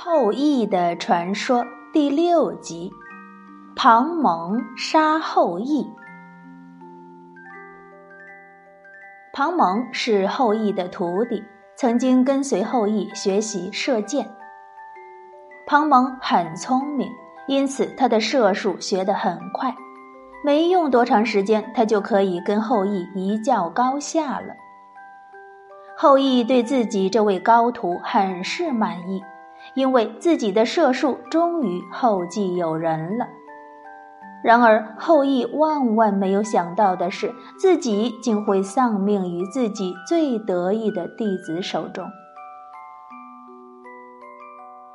后羿的传说第六集：庞蒙杀后羿。庞蒙是后羿的徒弟，曾经跟随后羿学习射箭。庞蒙很聪明，因此他的射术学得很快，没用多长时间，他就可以跟后羿一较高下了。后羿对自己这位高徒很是满意，因为自己的射术终于后继有人了。然而，后羿万万没有想到的是，自己竟会丧命于自己最得意的弟子手中。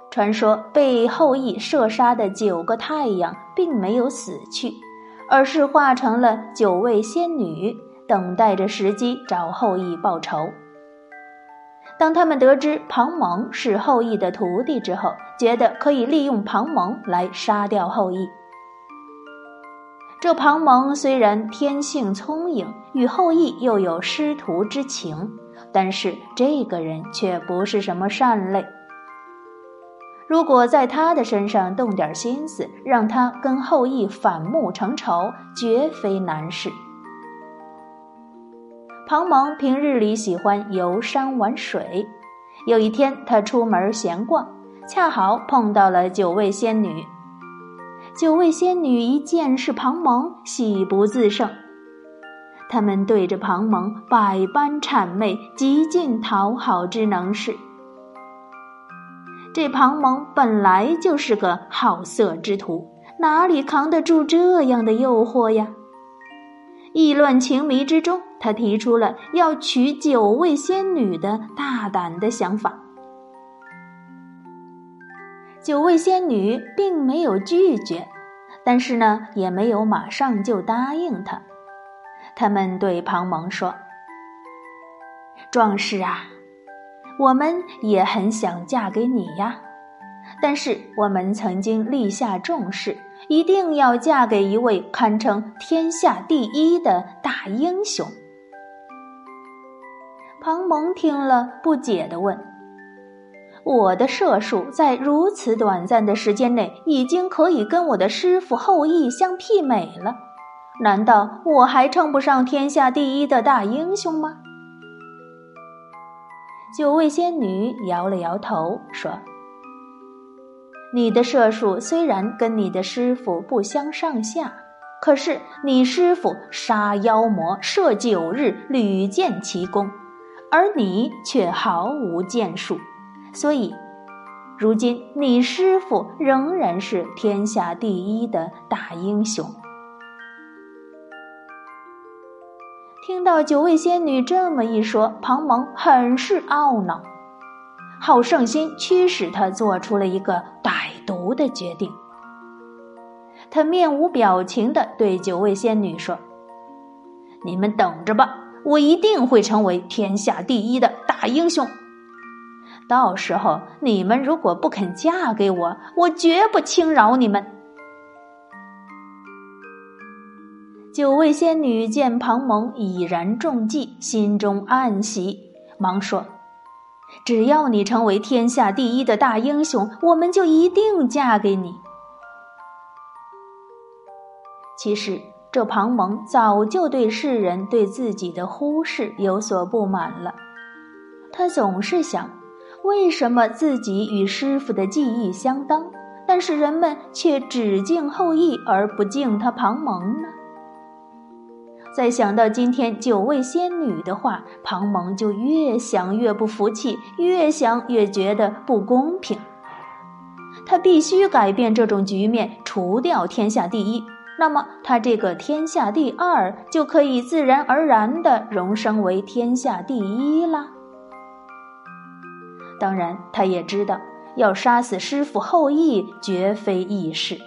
传说被后羿射杀的九个太阳并没有死去，而是化成了九位仙女，等待着时机找后羿报仇。当他们得知庞蒙是后羿的徒弟之后，觉得可以利用庞蒙来杀掉后羿。这庞蒙虽然天性聪颖，与后羿又有师徒之情，但是这个人却不是什么善类。如果在他的身上动点心思，让他跟后羿反目成仇，绝非难事。庞蒙平日里喜欢游山玩水，有一天他出门闲逛，恰好碰到了九位仙女。九位仙女一见是庞蒙，喜不自胜，他们对着庞蒙百般谄媚，极尽讨好之能事。这庞蒙本来就是个好色之徒，哪里扛得住这样的诱惑呀？意乱情迷之中。他提出了要娶九位仙女的大胆的想法。九位仙女并没有拒绝，但是呢，也没有马上就答应他。他们对庞蒙说：“壮士啊，我们也很想嫁给你呀，但是我们曾经立下重誓，一定要嫁给一位堪称天下第一的大英雄。”庞蒙听了，不解地问：“我的射术在如此短暂的时间内，已经可以跟我的师傅后羿相媲美了，难道我还称不上天下第一的大英雄吗？”九位仙女摇了摇头，说：“你的射术虽然跟你的师傅不相上下，可是你师傅杀妖魔射九日，屡建奇功。”而你却毫无建树，所以，如今你师傅仍然是天下第一的大英雄。听到九位仙女这么一说，庞蒙很是懊恼，好胜心驱使他做出了一个歹毒的决定。他面无表情的对九位仙女说：“你们等着吧。”我一定会成为天下第一的大英雄。到时候你们如果不肯嫁给我，我绝不轻饶你们。九位仙女见庞蒙已然中计，心中暗喜，忙说：“只要你成为天下第一的大英雄，我们就一定嫁给你。”其实。这庞蒙早就对世人对自己的忽视有所不满了。他总是想，为什么自己与师傅的技艺相当，但是人们却只敬后羿而不敬他庞蒙呢？再想到今天九位仙女的话，庞蒙就越想越不服气，越想越觉得不公平。他必须改变这种局面，除掉天下第一。那么，他这个天下第二就可以自然而然的荣升为天下第一啦。当然，他也知道要杀死师傅后羿绝非易事，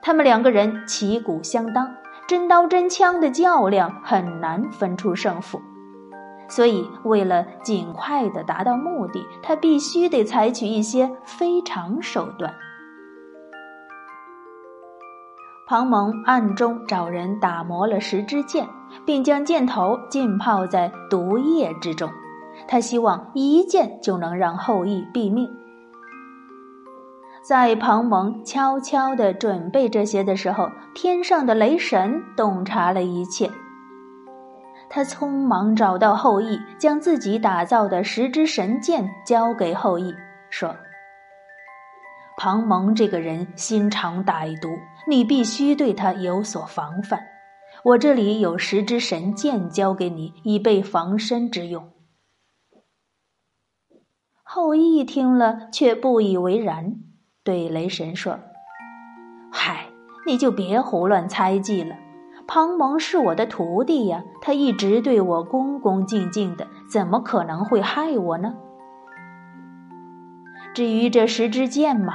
他们两个人旗鼓相当，真刀真枪的较量很难分出胜负，所以为了尽快的达到目的，他必须得采取一些非常手段。庞蒙暗中找人打磨了十支箭，并将箭头浸泡在毒液之中。他希望一箭就能让后羿毙命。在庞蒙悄悄地准备这些的时候，天上的雷神洞察了一切。他匆忙找到后羿，将自己打造的十支神箭交给后羿，说：“庞蒙这个人心肠歹毒，你必须对他有所防范。我这里有十支神箭，交给你，以备防身之用。”后羿听了，却不以为然，对雷神说：“嗨，你就别胡乱猜忌了。”庞蒙是我的徒弟呀，他一直对我恭恭敬敬的，怎么可能会害我呢？至于这十支箭嘛，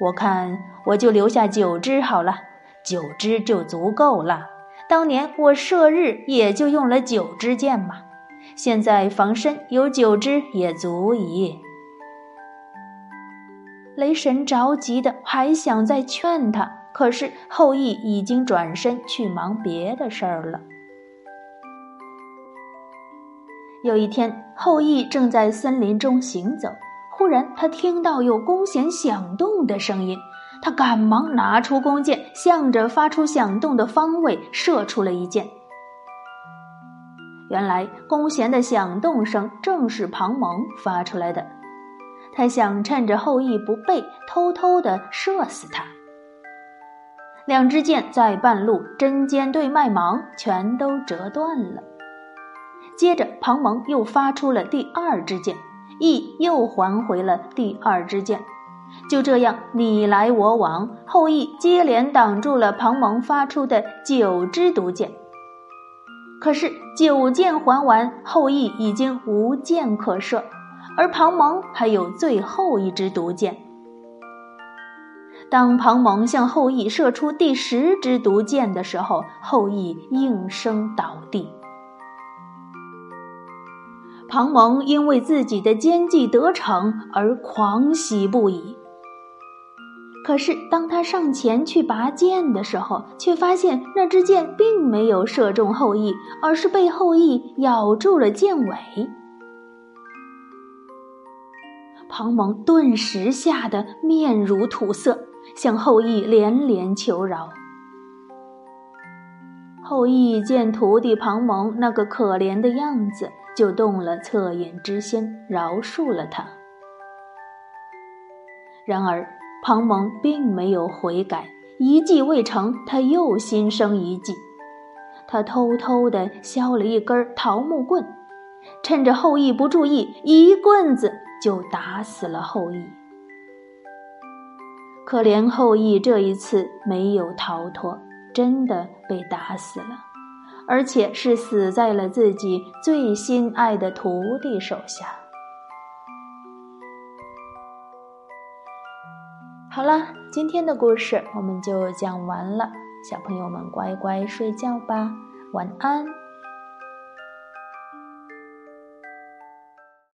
我看我就留下九支好了，九支就足够了。当年我射日也就用了九支箭嘛，现在防身有九支也足矣。雷神着急的还想再劝他。可是后羿已经转身去忙别的事儿了。有一天，后羿正在森林中行走，忽然他听到有弓弦响动的声音，他赶忙拿出弓箭，向着发出响动的方位射出了一箭。原来弓弦的响动声正是庞蒙发出来的，他想趁着后羿不备，偷偷的射死他。两支箭在半路针尖对麦芒，全都折断了。接着，庞蒙又发出了第二支箭，羿又还回了第二支箭。就这样，你来我往，后羿接连挡住了庞蒙发出的九支毒箭。可是，九箭还完，后羿已经无箭可射，而庞蒙还有最后一支毒箭。当庞蒙向后羿射出第十支毒箭的时候，后羿应声倒地。庞蒙因为自己的奸计得逞而狂喜不已。可是当他上前去拔剑的时候，却发现那支箭并没有射中后羿，而是被后羿咬住了箭尾。庞蒙顿时吓得面如土色。向后羿连连求饶。后羿见徒弟庞蒙那个可怜的样子，就动了恻隐之心，饶恕了他。然而庞蒙并没有悔改，一计未成，他又心生一计。他偷偷地削了一根桃木棍，趁着后羿不注意，一棍子就打死了后羿。可怜后羿这一次没有逃脱，真的被打死了，而且是死在了自己最心爱的徒弟手下。好了，今天的故事我们就讲完了，小朋友们乖乖睡觉吧，晚安。